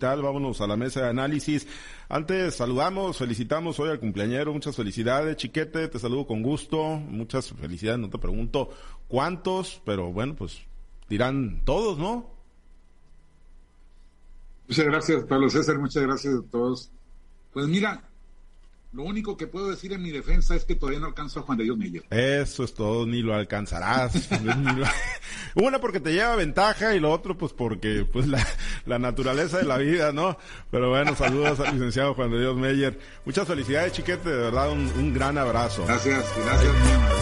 Vámonos a la mesa de análisis. Antes saludamos, felicitamos hoy al cumpleañero. Muchas felicidades, Chiquete. Te saludo con gusto. Muchas felicidades. No te pregunto cuántos, pero bueno, pues dirán todos, ¿no? Muchas gracias, Pablo César. Muchas gracias a todos. Pues mira, lo único que puedo decir en mi defensa es que todavía no alcanzo a Juan de Dios Meyer. Eso es todo, ni lo alcanzarás. Una porque te lleva ventaja y lo otro pues porque pues la, la, naturaleza de la vida, ¿no? Pero bueno, saludos al licenciado Juan de Dios Meyer. Muchas felicidades, Chiquete, de verdad un, un gran abrazo. Gracias, gracias.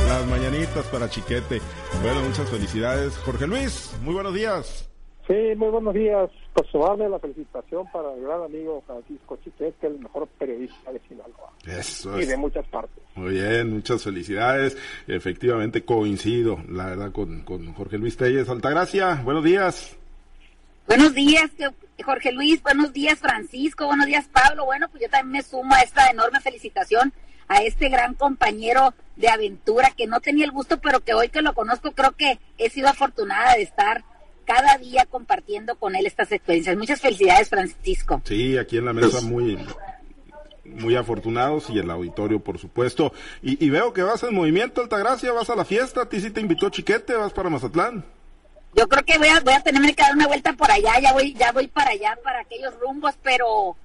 Las mañanitas para Chiquete. Bueno, muchas felicidades. Jorge Luis, muy buenos días. Sí, muy buenos días. Por su la felicitación para el gran amigo Francisco Chiquete, que es el mejor periodista de Sinaloa. Eso Y de muchas partes. Muy bien, muchas felicidades. Efectivamente coincido, la verdad, con, con Jorge Luis Telles. Altagracia, buenos días. Buenos días, Jorge Luis. Buenos días, Francisco. Buenos días, Pablo. Bueno, pues yo también me sumo a esta enorme felicitación a este gran compañero de aventura que no tenía el gusto, pero que hoy que lo conozco creo que he sido afortunada de estar cada día compartiendo con él estas experiencias. Muchas felicidades, Francisco. Sí, aquí en la mesa muy muy afortunados y el auditorio, por supuesto. Y, y, veo que vas en movimiento, Altagracia, vas a la fiesta, a ti sí te invitó Chiquete, vas para Mazatlán. Yo creo que voy a, voy a tenerme que dar una vuelta por allá, ya voy, ya voy para allá, para aquellos rumbos, pero,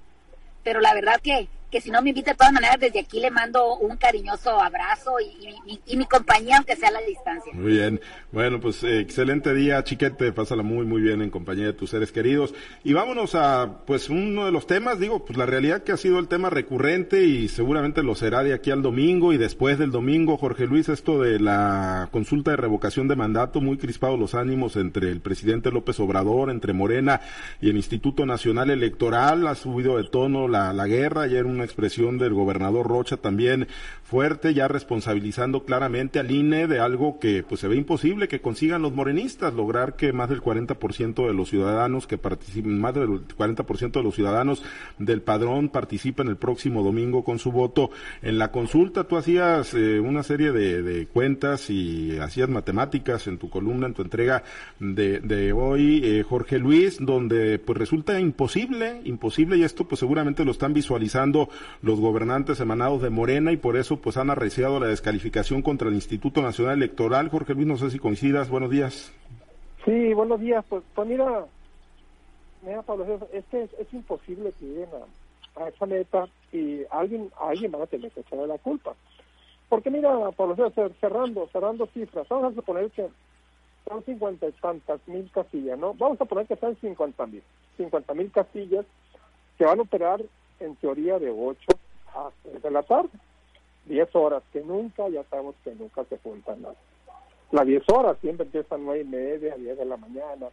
pero la verdad que, que si no me invita de todas maneras, desde aquí le mando un cariñoso abrazo y, mi compañía, aunque sea a la distancia. Muy bien. Bueno, pues eh, excelente día, Chiquete. Pásala muy, muy bien en compañía de tus seres queridos. Y vámonos a, pues, uno de los temas, digo, pues la realidad que ha sido el tema recurrente y seguramente lo será de aquí al domingo y después del domingo, Jorge Luis, esto de la consulta de revocación de mandato, muy crispados los ánimos entre el presidente López Obrador, entre Morena y el Instituto Nacional Electoral. Ha subido de tono la, la guerra. Ayer una expresión del gobernador Rocha también fuerte, ya responsabilizando claramente al INE de algo que pues se ve imposible que consigan los morenistas, lograr que más del 40% de los ciudadanos que participen, más del 40% de los ciudadanos del padrón participen el próximo domingo con su voto en la consulta. Tú hacías eh, una serie de, de, cuentas y hacías matemáticas en tu columna, en tu entrega de, de hoy, eh, Jorge Luis, donde pues resulta imposible, imposible y esto pues seguramente lo están visualizando los gobernantes emanados de Morena y por eso pues han arreciado la descalificación contra el Instituto Nacional Electoral. Jorge Luis, no sé si coincidas. Buenos días. Sí, buenos días. Pues, pues mira, mira Pablo, es que es, imposible que lleguen a, esa meta y alguien, alguien va a tener que echarle la culpa. Porque mira, Pablo, cerrando, cerrando cifras, vamos a suponer que son cincuenta y tantas mil casillas, ¿no? Vamos a poner que son cincuenta mil, cincuenta mil casillas que van a operar en teoría de 8 a 6 de la tarde. 10 horas que nunca, ya sabemos que nunca se juntan nada. Las 10 horas siempre empiezan a 9 y media, 10 de la mañana.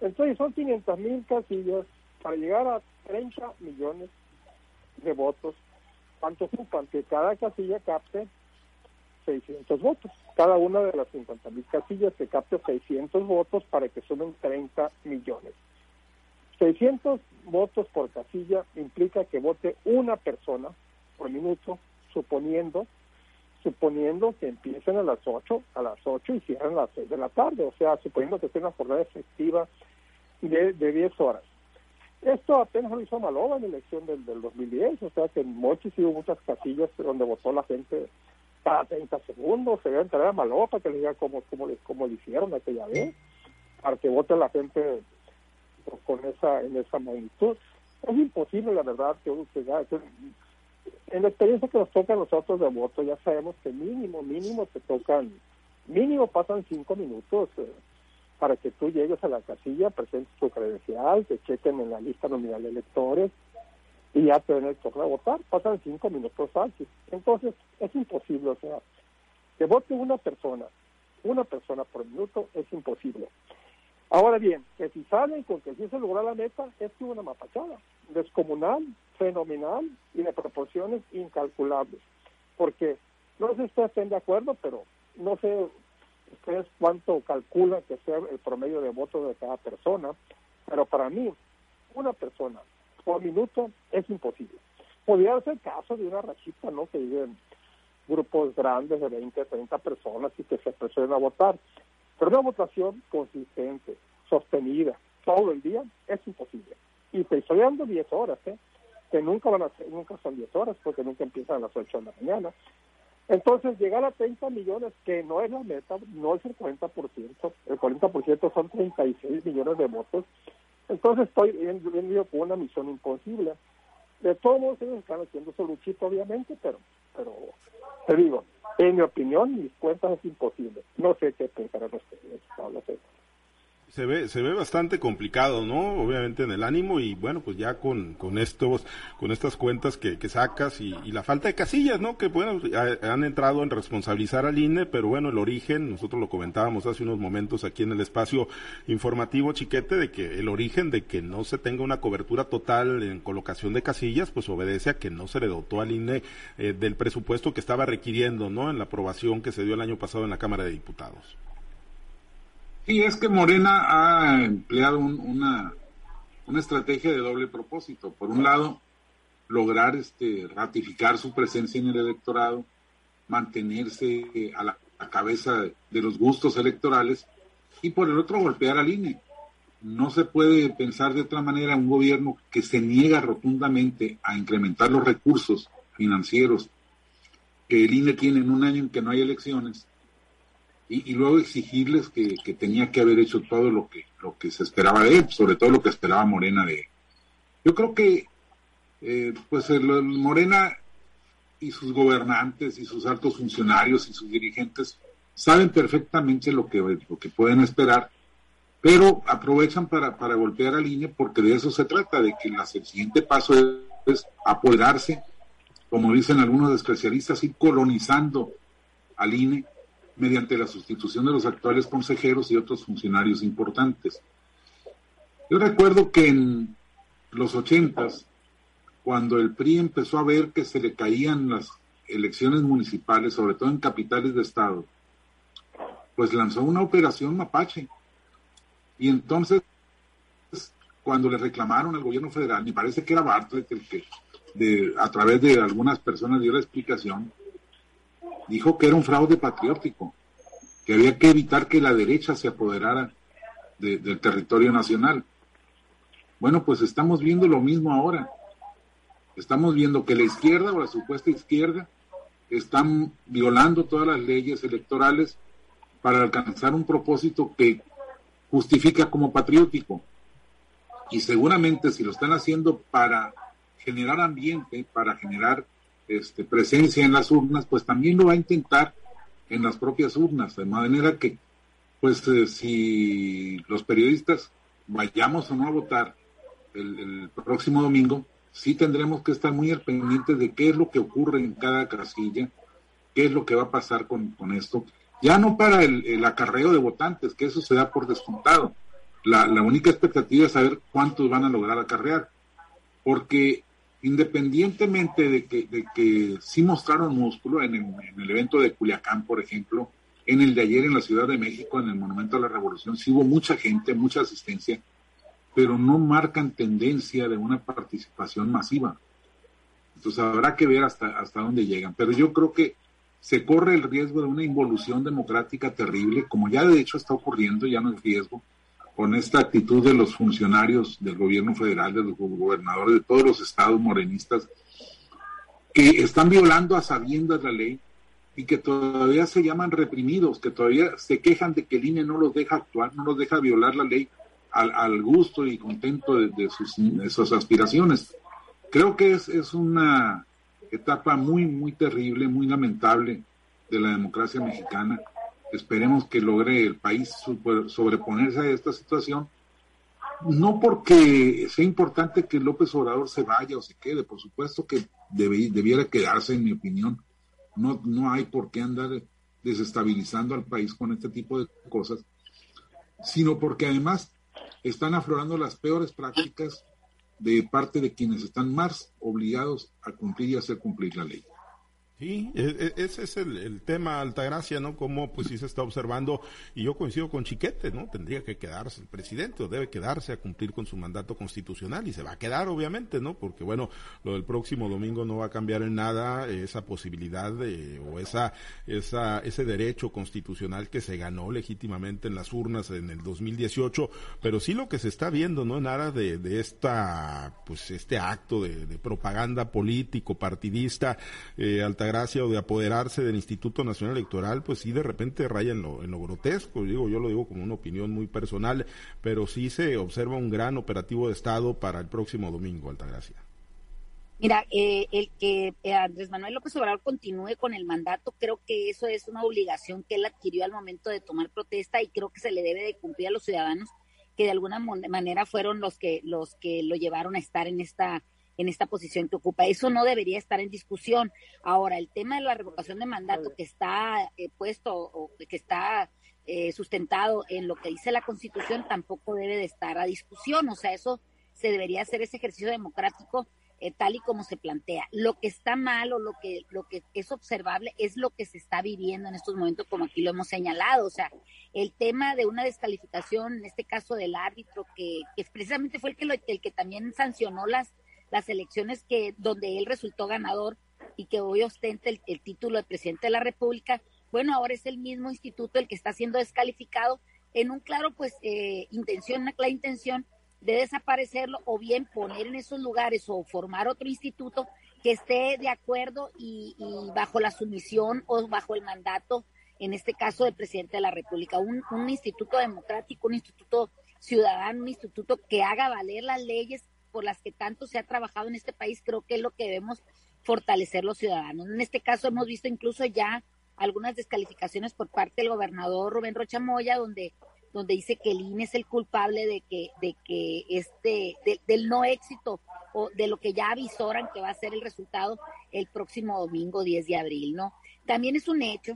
Entonces son 500 mil casillas para llegar a 30 millones de votos. ¿Cuánto ocupan? Que cada casilla capte 600 votos. Cada una de las 50 mil casillas que capte 600 votos para que sumen 30 millones. 600 votos por casilla implica que vote una persona por minuto, suponiendo suponiendo que empiecen a las 8, a las 8 y cierren a las 6 de la tarde, o sea, suponiendo que sea una jornada efectiva de, de 10 horas. Esto apenas lo hizo Malova en la elección del, del 2010, o sea que en Mochis hubo muchas casillas donde votó la gente cada 30 segundos, se debe entrar a Malova para que le diga cómo, cómo, cómo le hicieron aquella vez, para que vote la gente con esa en esa magnitud. Es imposible, la verdad, que, que en la experiencia que nos toca a nosotros de voto, ya sabemos que mínimo, mínimo te tocan, mínimo pasan cinco minutos eh, para que tú llegues a la casilla, presentes tu credencial, te chequen en la lista nominal de electores y ya te den el turno a votar. Pasan cinco minutos antes. Entonces, es imposible, o sea, que vote una persona, una persona por minuto es imposible. Ahora bien, que si salen con que sí se logró la meta, es que una mapachada descomunal, fenomenal y de proporciones incalculables. Porque no sé si ustedes estén de acuerdo, pero no sé ustedes cuánto calculan que sea el promedio de votos de cada persona, pero para mí, una persona por minuto es imposible. Podría ser caso de una rachita, ¿no? Que viven grupos grandes de 20, 30 personas y que se apresuren a votar. Pero una votación consistente, sostenida, todo el día, es imposible. Y te estoy dando 10 horas, ¿eh? que nunca van a ser, nunca son 10 horas, porque nunca empiezan a las 8 de la mañana. Entonces, llegar a 30 millones, que no es la meta, no es el 40%, el 40% son 36 millones de votos. Entonces, estoy venido con una misión imposible. De todos modos, ellos están haciendo su luchito, obviamente, pero, pero te digo, en mi opinión, mis cuentas es imposible. No sé qué pensarán ustedes, Pablo se ve se ve bastante complicado no obviamente en el ánimo y bueno pues ya con con estos con estas cuentas que, que sacas y, la falta de casillas no que bueno han entrado en responsabilizar al INE pero bueno el origen nosotros lo comentábamos hace unos momentos aquí en el espacio informativo chiquete de que el origen de que no se tenga una cobertura total en colocación de casillas pues obedece a que no se le dotó al INE eh, del presupuesto que estaba requiriendo no en la aprobación que se dio el año pasado en la Cámara de Diputados Sí, es que Morena ha empleado una, una estrategia de doble propósito. Por un lado, lograr este, ratificar su presencia en el electorado, mantenerse a la, cabeza de los gustos electorales y por el otro golpear al INE. No se puede pensar de otra manera un gobierno que se niega rotundamente a incrementar los recursos financieros que el INE tiene en un año en que no hay elecciones y, luego exigirles que, tenía que haber hecho todo lo que, lo que se esperaba de él, sobre todo lo que esperaba Morena de él. Yo creo que eh, pues el, Morena y sus gobernantes y sus altos funcionarios y sus dirigentes saben perfectamente lo que, lo que pueden esperar, pero aprovechan para, para golpear al INE porque de eso se trata, de que el siguiente paso es, es apoderarse, como dicen algunos especialistas, ir colonizando al INE mediante la sustitución de los actuales consejeros y otros funcionarios importantes. Yo recuerdo que en los ochentas, cuando el PRI empezó a ver que se le caían las elecciones municipales, sobre todo en capitales de estado, pues lanzó una operación mapache. Y entonces, cuando le reclamaron al gobierno federal, me parece que era Bartlett el que, de, a través de algunas personas dio la explicación, dijo que era un fraude patriótico, que había que evitar que la derecha se apoderara del territorio nacional. Bueno, pues estamos viendo lo mismo ahora. Estamos viendo que la izquierda o la supuesta izquierda están violando todas las leyes electorales para alcanzar un propósito que justifica como patriótico. Y seguramente si lo están haciendo para generar ambiente, para generar este, presencia en las urnas, pues también lo va a intentar en las propias urnas, de manera que, pues eh, si los periodistas vayamos o no a votar el, próximo domingo, sí tendremos que estar muy al pendiente de qué es lo que ocurre en cada casilla, qué es lo que va a pasar con, esto. Ya no para el, acarreo de votantes, que eso se da por descontado. La, la única expectativa es saber cuántos van a lograr acarrear, porque independientemente de que, de que sí mostraron músculo en el, evento de Culiacán, por ejemplo, en el de ayer en la Ciudad de México, en el Monumento a la Revolución, sí hubo mucha gente, mucha asistencia, pero no marcan tendencia de una participación masiva. Entonces habrá que ver hasta, hasta dónde llegan. Pero yo creo que se corre el riesgo de una involución democrática terrible, como ya de hecho está ocurriendo, ya no es riesgo, con esta actitud de los funcionarios del gobierno federal, de los gobernadores de todos los estados morenistas, que están violando a sabiendas la ley y que todavía se llaman reprimidos, que todavía se quejan de que el INE no los deja actuar, no los deja violar la ley al, gusto y contento de, sus, aspiraciones. Creo que es una etapa muy, muy terrible, muy lamentable de la democracia mexicana Esperemos que logre el país sobreponerse a esta situación. No porque sea importante que López Obrador se vaya o se quede, por supuesto que debiera quedarse, en mi opinión. No, no hay por qué andar desestabilizando al país con este tipo de cosas, sino porque además están aflorando las peores prácticas de parte de quienes están más obligados a cumplir y hacer cumplir la ley. Sí, e, e, ese es el, tema, Altagracia, ¿no? Como pues sí se está observando, y yo coincido con Chiquete, ¿no? Tendría que quedarse el presidente, o debe quedarse a cumplir con su mandato constitucional, y se va a quedar, obviamente, ¿no? Porque bueno, lo del próximo domingo no va a cambiar en nada esa posibilidad de, o esa, esa, ese derecho constitucional que se ganó legítimamente en las urnas en el 2018, pero sí lo que se está viendo, ¿no? Nada de, de esta, pues este acto de, propaganda político, partidista, eh, gracia o de apoderarse del Instituto Nacional Electoral, pues sí de repente raya en lo, en lo grotesco, digo, yo lo digo como una opinión muy personal, pero sí se observa un gran operativo de Estado para el próximo domingo, Altagracia. Mira, eh, el que eh, Andrés Manuel López Obrador continúe con el mandato, creo que eso es una obligación que él adquirió al momento de tomar protesta y creo que se le debe de cumplir a los ciudadanos que de alguna manera fueron los que los que lo llevaron a estar en esta en esta posición que ocupa. Eso no debería estar en discusión. Ahora, el tema de la revocación de mandato que está eh, puesto o que está eh, sustentado en lo que dice la Constitución tampoco debe de estar a discusión. O sea, eso se debería hacer ese ejercicio democrático eh, tal y como se plantea. Lo que está mal o lo que, lo que es observable es lo que se está viviendo en estos momentos, como aquí lo hemos señalado. O sea, el tema de una descalificación, en este caso del árbitro, que, que precisamente fue el que, lo, el que también sancionó las las elecciones que donde él resultó ganador y que hoy ostenta el, título de presidente de la República, bueno, ahora es el mismo instituto el que está siendo descalificado en un claro, pues, eh, intención, una clara intención de desaparecerlo o bien poner en esos lugares o formar otro instituto que esté de acuerdo y, bajo la sumisión o bajo el mandato, en este caso del presidente de la República, un, un instituto democrático, un instituto ciudadano, un instituto que haga valer las leyes por las que tanto se ha trabajado en este país, creo que es lo que debemos fortalecer los ciudadanos. En este caso hemos visto incluso ya algunas descalificaciones por parte del gobernador Rubén Rocha Moya, donde donde dice que el INE es el culpable de que de que este del no éxito o de lo que ya avisoran que va a ser el resultado el próximo domingo 10 de abril, ¿no? También es un hecho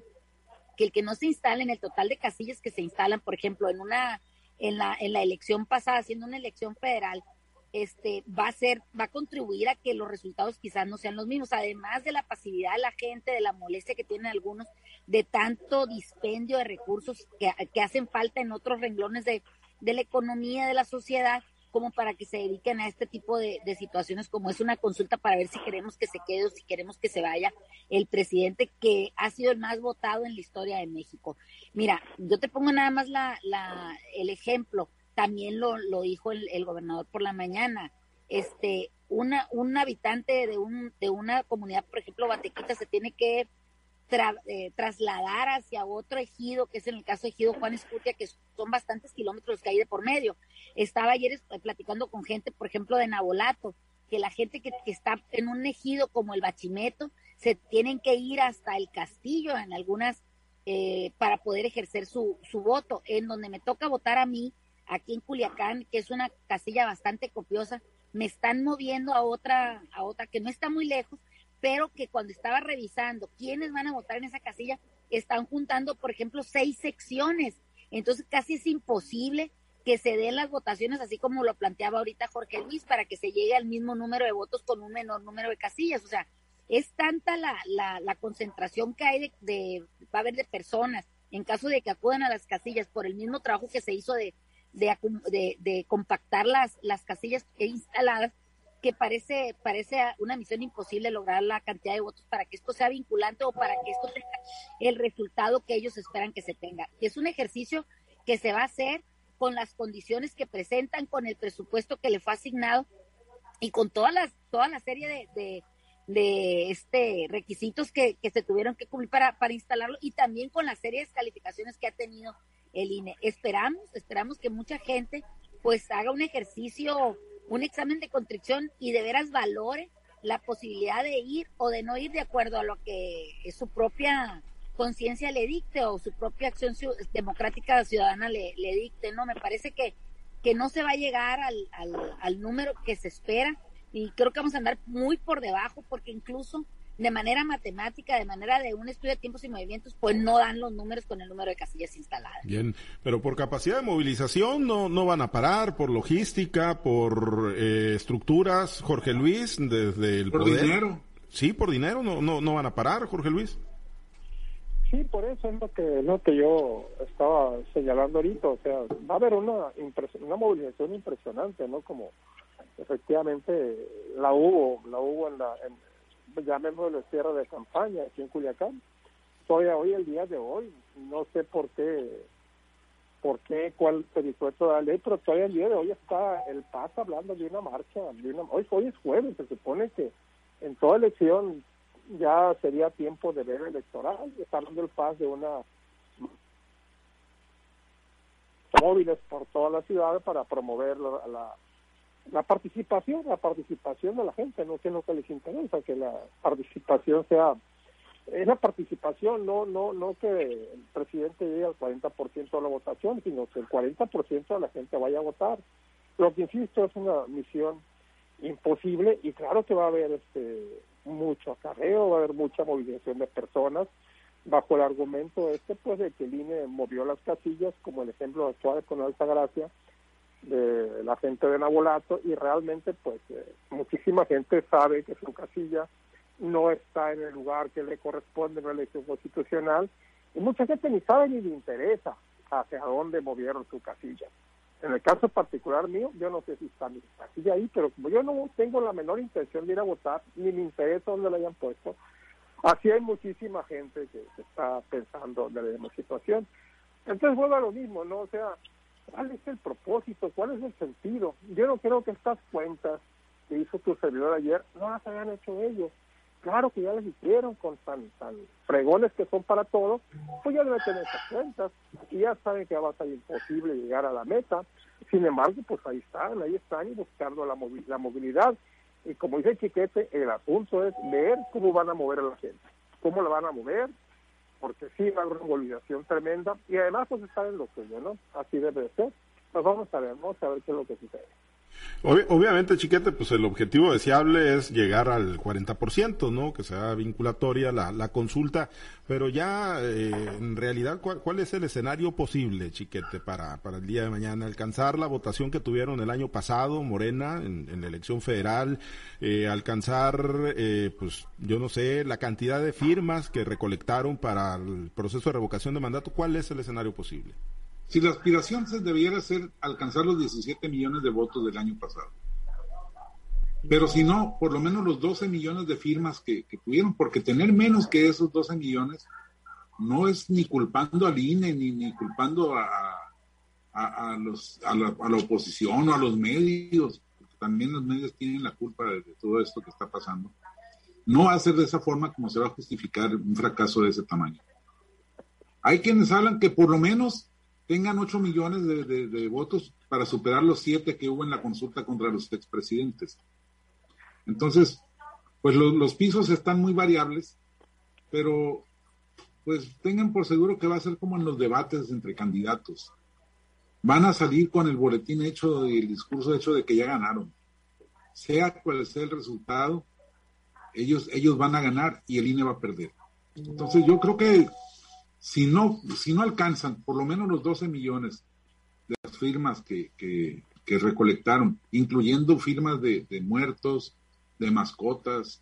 que el que no se instale en el total de casillas que se instalan, por ejemplo, en una en la en la elección pasada, siendo una elección federal, este va a ser, va a contribuir a que los resultados quizás no sean los mismos, además de la pasividad de la gente, de la molestia que tienen algunos, de tanto dispendio de recursos que, que hacen falta en otros renglones de, de, la economía, de la sociedad, como para que se dediquen a este tipo de, de, situaciones, como es una consulta para ver si queremos que se quede o si queremos que se vaya el presidente que ha sido el más votado en la historia de México. Mira, yo te pongo nada más la, la, el ejemplo también lo, lo dijo el, el, gobernador por la mañana. Este, una, un habitante de, un, de una comunidad, por ejemplo, Batequita, se tiene que eh, trasladar hacia otro ejido, que es en el caso de ejido Juan Escutia, que son bastantes kilómetros que hay de por medio. Estaba ayer platicando con gente, por ejemplo, de Nabolato, que la gente que, que está en un ejido como el Bachimeto, se tienen que ir hasta el castillo en algunas, eh, para poder ejercer su, su voto. En donde me toca votar a mí, aquí en Culiacán, que es una casilla bastante copiosa, me están moviendo a otra, a otra que no está muy lejos, pero que cuando estaba revisando quiénes van a votar en esa casilla, están juntando, por ejemplo, seis secciones. Entonces casi es imposible que se den las votaciones así como lo planteaba ahorita Jorge Luis para que se llegue al mismo número de votos con un menor número de casillas. O sea, es tanta la, la, la concentración que hay de, de, va a haber de personas en caso de que acudan a las casillas por el mismo trabajo que se hizo de, de, compactar las, las casillas instaladas, que parece, parece una misión imposible lograr la cantidad de votos para que esto sea vinculante o para que esto tenga el resultado que ellos esperan que se tenga. Es un ejercicio que se va a hacer con las condiciones que presentan, con el presupuesto que le fue asignado y con todas las, toda la serie de, de, este requisitos que, que, se tuvieron que cumplir para, para instalarlo y también con las serie de calificaciones que ha tenido el INE. Esperamos, esperamos que mucha gente pues haga un ejercicio, un examen de contrición y de veras valore la posibilidad de ir o de no ir de acuerdo a lo que su propia conciencia le dicte o su propia acción democrática ciudadana le, le, dicte, ¿no? Me parece que, que no se va a llegar al, al número que se espera y creo que vamos a andar muy por debajo porque incluso de manera matemática, de manera de un estudio de tiempos y movimientos, pues no dan los números con el número de casillas instaladas. Bien, pero por capacidad de movilización no, no van a parar, por logística, por eh, estructuras, Jorge Luis, desde el por dinero. sí, por dinero, no, no, no van a parar, Jorge Luis. Sí, por eso es lo que, lo que yo estaba señalando ahorita, o sea, va a haber una, una movilización impresionante, ¿no? Como efectivamente la hubo, la hubo en la, en, llamémoslo cierre de campaña aquí en Culiacán. Todavía hoy, el día de hoy, no sé por qué, por qué, cuál pericueto de la ley, pero todavía el día de hoy está el PAS hablando de una marcha, hoy, hoy es jueves, se supone que en toda elección ya sería tiempo de ver electoral, está hablando el PAS de una móviles por toda la ciudad para promover la, participación, la participación de la gente, no que es lo que les interesa, que la participación sea esa participación, no no no que el presidente llegue al 40% de la votación, sino que el 40% de la gente vaya a votar. Lo que insisto es una misión imposible y claro que va a haber este mucho acarreo, va a haber mucha movilización de personas bajo el argumento este pues de que el INE movió las casillas como el ejemplo actual con Alta Gracia de la gente de Nabolato y realmente pues eh, muchísima gente sabe que su casilla no está en el lugar que le corresponde en la elección constitucional y mucha gente ni sabe ni le interesa hacia dónde movieron su casilla. En el caso particular mío, yo no sé si está mi casilla ahí, pero como yo no tengo la menor intención de ir a votar, ni me interesa dónde la hayan puesto, así hay muchísima gente que, está pensando de la misma situación. Entonces vuelvo a lo mismo, ¿no? O sea, ¿cuál es el propósito? ¿Cuál es el sentido? Yo no creo que estas cuentas que hizo tu servidor ayer no las hayan hecho ellos. Claro que ya les hicieron con tan, tan fregones que son para todos, pues ya deben tener esas cuentas y ya saben que va a ser imposible llegar a la meta. Sin embargo, pues ahí están, ahí están y buscando la, la movilidad. Y como dice Chiquete, el asunto es ver cómo van a mover a la gente, cómo la van a mover, porque sí va a haber una movilización tremenda y además pues están en lo suyo, ¿no? Así debe de ser. Pues vamos a ver, vamos a ver qué es lo que sucede obviamente, Chiquete, pues el objetivo deseable es llegar al 40%, ¿no? Que sea vinculatoria la, la consulta, pero ya eh, en realidad, ¿cuál, es el escenario posible, Chiquete, para, para el día de mañana? Alcanzar la votación que tuvieron el año pasado, Morena, en, la elección federal, eh, alcanzar, eh, pues yo no sé, la cantidad de firmas que recolectaron para el proceso de revocación de mandato, ¿cuál es el escenario posible? Si la aspiración se debiera ser alcanzar los 17 millones de votos del año pasado. Pero si no, por lo menos los 12 millones de firmas que, tuvieron, porque tener menos que esos 12 millones no es ni culpando al INE, ni, ni culpando a, a, los, a, la, a oposición o a los medios, porque también los medios tienen la culpa de, de todo esto que está pasando. No va a ser de esa forma como se va a justificar un fracaso de ese tamaño. Hay quienes hablan que por lo menos tengan 8 millones de, votos para superar los 7 que hubo en la consulta contra los expresidentes. Entonces, pues los pisos están muy variables, pero pues tengan por seguro que va a ser como en los debates entre candidatos. Van a salir con el boletín hecho y el discurso hecho de que ya ganaron. Sea cual sea el resultado, ellos, ellos van a ganar y el INE va a perder. Entonces yo creo que si no, si no alcanzan por lo menos los 12 millones de las firmas que, que, recolectaron, incluyendo firmas de, muertos, de mascotas,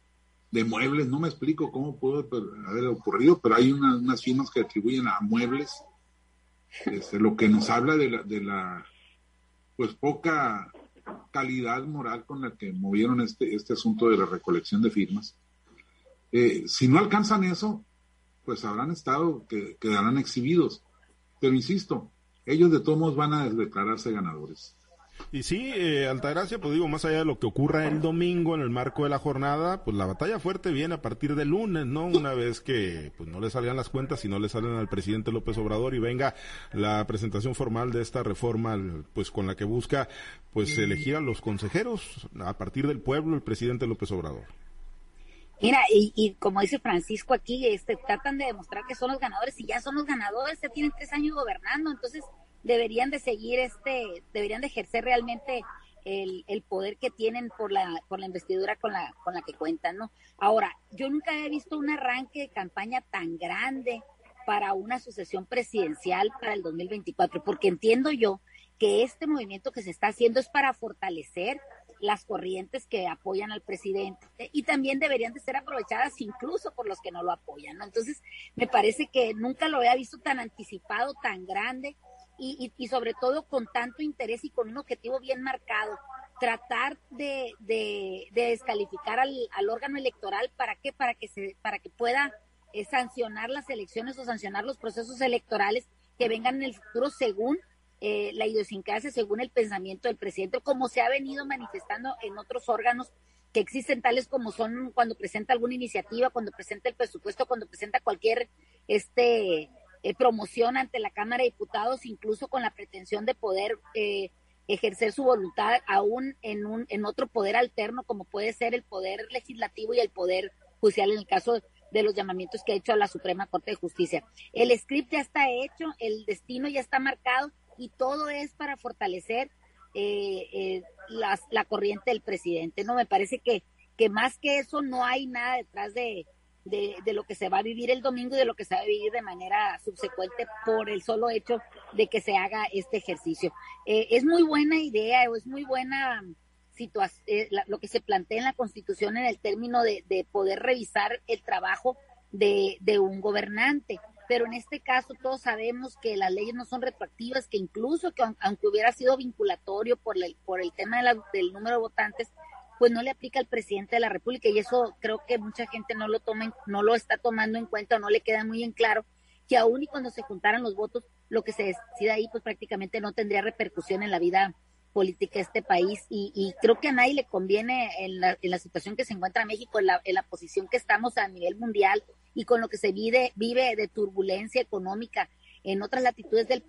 de muebles, no me explico cómo pudo haber ocurrido, pero hay unas firmas que atribuyen a muebles, este, lo que nos habla de la, de la pues poca calidad moral con la que movieron este, este asunto de la recolección de firmas. Eh, si no alcanzan eso, pues habrán estado, que quedarán exhibidos. Pero insisto, ellos de todos modos van a declararse ganadores. Y sí, eh, Altagracia, pues digo, más allá de lo que ocurra el domingo en el marco de la jornada, pues la batalla fuerte viene a partir del lunes, ¿no? Una vez que pues no le salgan las cuentas y no le salen al presidente López Obrador y venga la presentación formal de esta reforma, pues con la que busca pues elegir a los consejeros a partir del pueblo el presidente López Obrador. Mira, y, como dice Francisco aquí, este, tratan de demostrar que son los ganadores y ya son los ganadores, ya tienen tres años gobernando, entonces deberían de seguir este, deberían de ejercer realmente el, el poder que tienen por la, por la investidura con la, con la que cuentan, ¿no? Ahora, yo nunca he visto un arranque de campaña tan grande para una sucesión presidencial para el 2024, porque entiendo yo que este movimiento que se está haciendo es para fortalecer las corrientes que apoyan al presidente y también deberían de ser aprovechadas incluso por los que no lo apoyan, ¿no? Entonces, me parece que nunca lo había visto tan anticipado, tan grande y, y, sobre todo con tanto interés y con un objetivo bien marcado, tratar de, de, descalificar al, al, órgano electoral, ¿para qué? Para que, se, para que pueda eh, sancionar las elecciones o sancionar los procesos electorales que vengan en el futuro según eh, la idiosincrasia según el pensamiento del presidente, como se ha venido manifestando en otros órganos que existen tales como son cuando presenta alguna iniciativa, cuando presenta el presupuesto, cuando presenta cualquier este eh, promoción ante la Cámara de Diputados, incluso con la pretensión de poder eh, ejercer su voluntad aún en un en otro poder alterno como puede ser el poder legislativo y el poder judicial en el caso de los llamamientos que ha hecho a la Suprema Corte de Justicia. El script ya está hecho, el destino ya está marcado y todo es para fortalecer eh, eh la corriente del presidente. No me parece que, que más que eso no hay nada detrás de, de, lo que se va a vivir el domingo y de lo que se va a vivir de manera subsecuente por el solo hecho de que se haga este ejercicio. Eh, es muy buena idea o es muy buena situación, eh, lo que se plantea en la Constitución en el término de, de poder revisar el trabajo de, de un gobernante pero en este caso todos sabemos que las leyes no son retroactivas, que incluso que aunque hubiera sido vinculatorio por el, por el tema del número de votantes, pues no le aplica al presidente de la República y eso creo que mucha gente no lo toma, no lo está tomando en cuenta o no le queda muy en claro que aún y cuando se juntaran los votos, lo que se decida ahí pues prácticamente no tendría repercusión en la vida política de este país y, creo que a nadie le conviene en la, en la situación que se encuentra México, en la, en la posición que estamos a nivel mundial, y con lo que se vive, vive de turbulencia económica en otras latitudes del,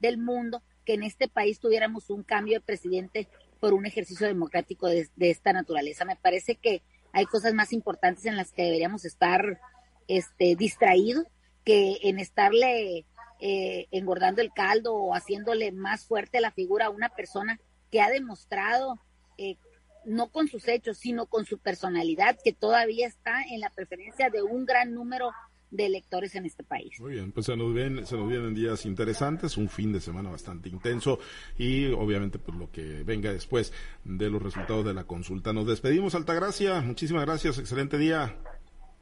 del, mundo, que en este país tuviéramos un cambio de presidente por un ejercicio democrático de, esta naturaleza. Me parece que hay cosas más importantes en las que deberíamos estar este, distraídos que en estarle eh, engordando el caldo o haciéndole más fuerte la figura a una persona que ha demostrado eh, no con sus hechos, sino con su personalidad, que todavía está en la preferencia de un gran número de electores en este país. Muy bien, pues se nos, vienen, se nos vienen días interesantes, un fin de semana bastante intenso y obviamente pues lo que venga después de los resultados de la consulta. Nos despedimos, Altagracia, muchísimas gracias, excelente día.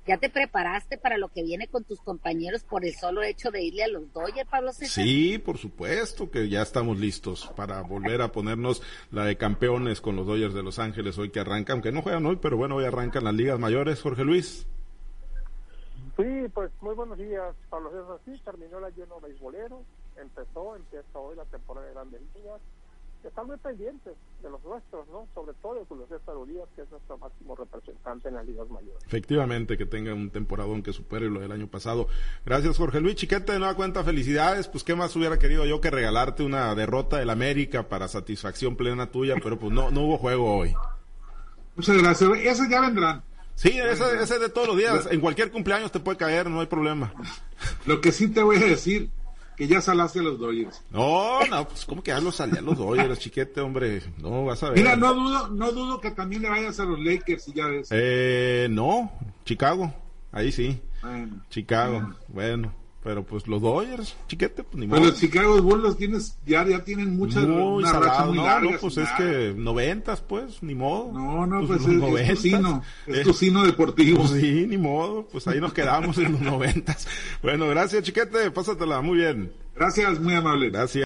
¿Ya te preparaste para lo que viene con tus compañeros por el solo hecho de irle a los Dodgers, Pablo César? Sí, por supuesto que ya estamos listos para volver a ponernos la de campeones con los Dodgers de Los Ángeles hoy que arrancan, aunque no juegan hoy, pero bueno, hoy arrancan las ligas mayores, Jorge Luis. Sí, pues muy buenos días, Pablo César. Sí, terminó la lleno beisbolero, empezó, empieza hoy la temporada de Grandes Ligas están muy pendientes de los nuestros, ¿no? Sobre todo de Julio César Urias, que es nuestro máximo representante en las ligas mayores. Efectivamente, que tenga un temporadón que supere lo del año pasado. Gracias, Jorge Luis Chiquete, de nueva cuenta, felicidades. Pues, ¿qué más hubiera querido yo que regalarte una derrota del América para satisfacción plena tuya? Pero pues no, no hubo juego hoy. Muchas gracias. Esos ya vendrán. Sí, ese, ese de todos los días. En cualquier cumpleaños te puede caer, no hay problema. Lo que sí te voy a decir que ya salaste a los Dodgers. No, no, pues como que ya los salí a los Dodgers, chiquete, hombre. No, vas a ver. Mira, no dudo, no dudo que también le vayas a los Lakers y ya ves. Eh, no, Chicago, ahí sí. Bueno, Chicago, bueno. Pero pues los Dodgers, chiquete, pues ni modo. Pero los Chicago Bulls los tienes, ya, ya tienen muchas muy una racha muy no, no, pues es que noventas, pues, ni modo. No, no, pues, pues es, es, tu sino, es, tu sino deportivo. Pues sí, ni modo, pues ahí nos quedamos en los noventas. Bueno, gracias, chiquete, pásatela, muy bien. Gracias, muy amable. Gracias.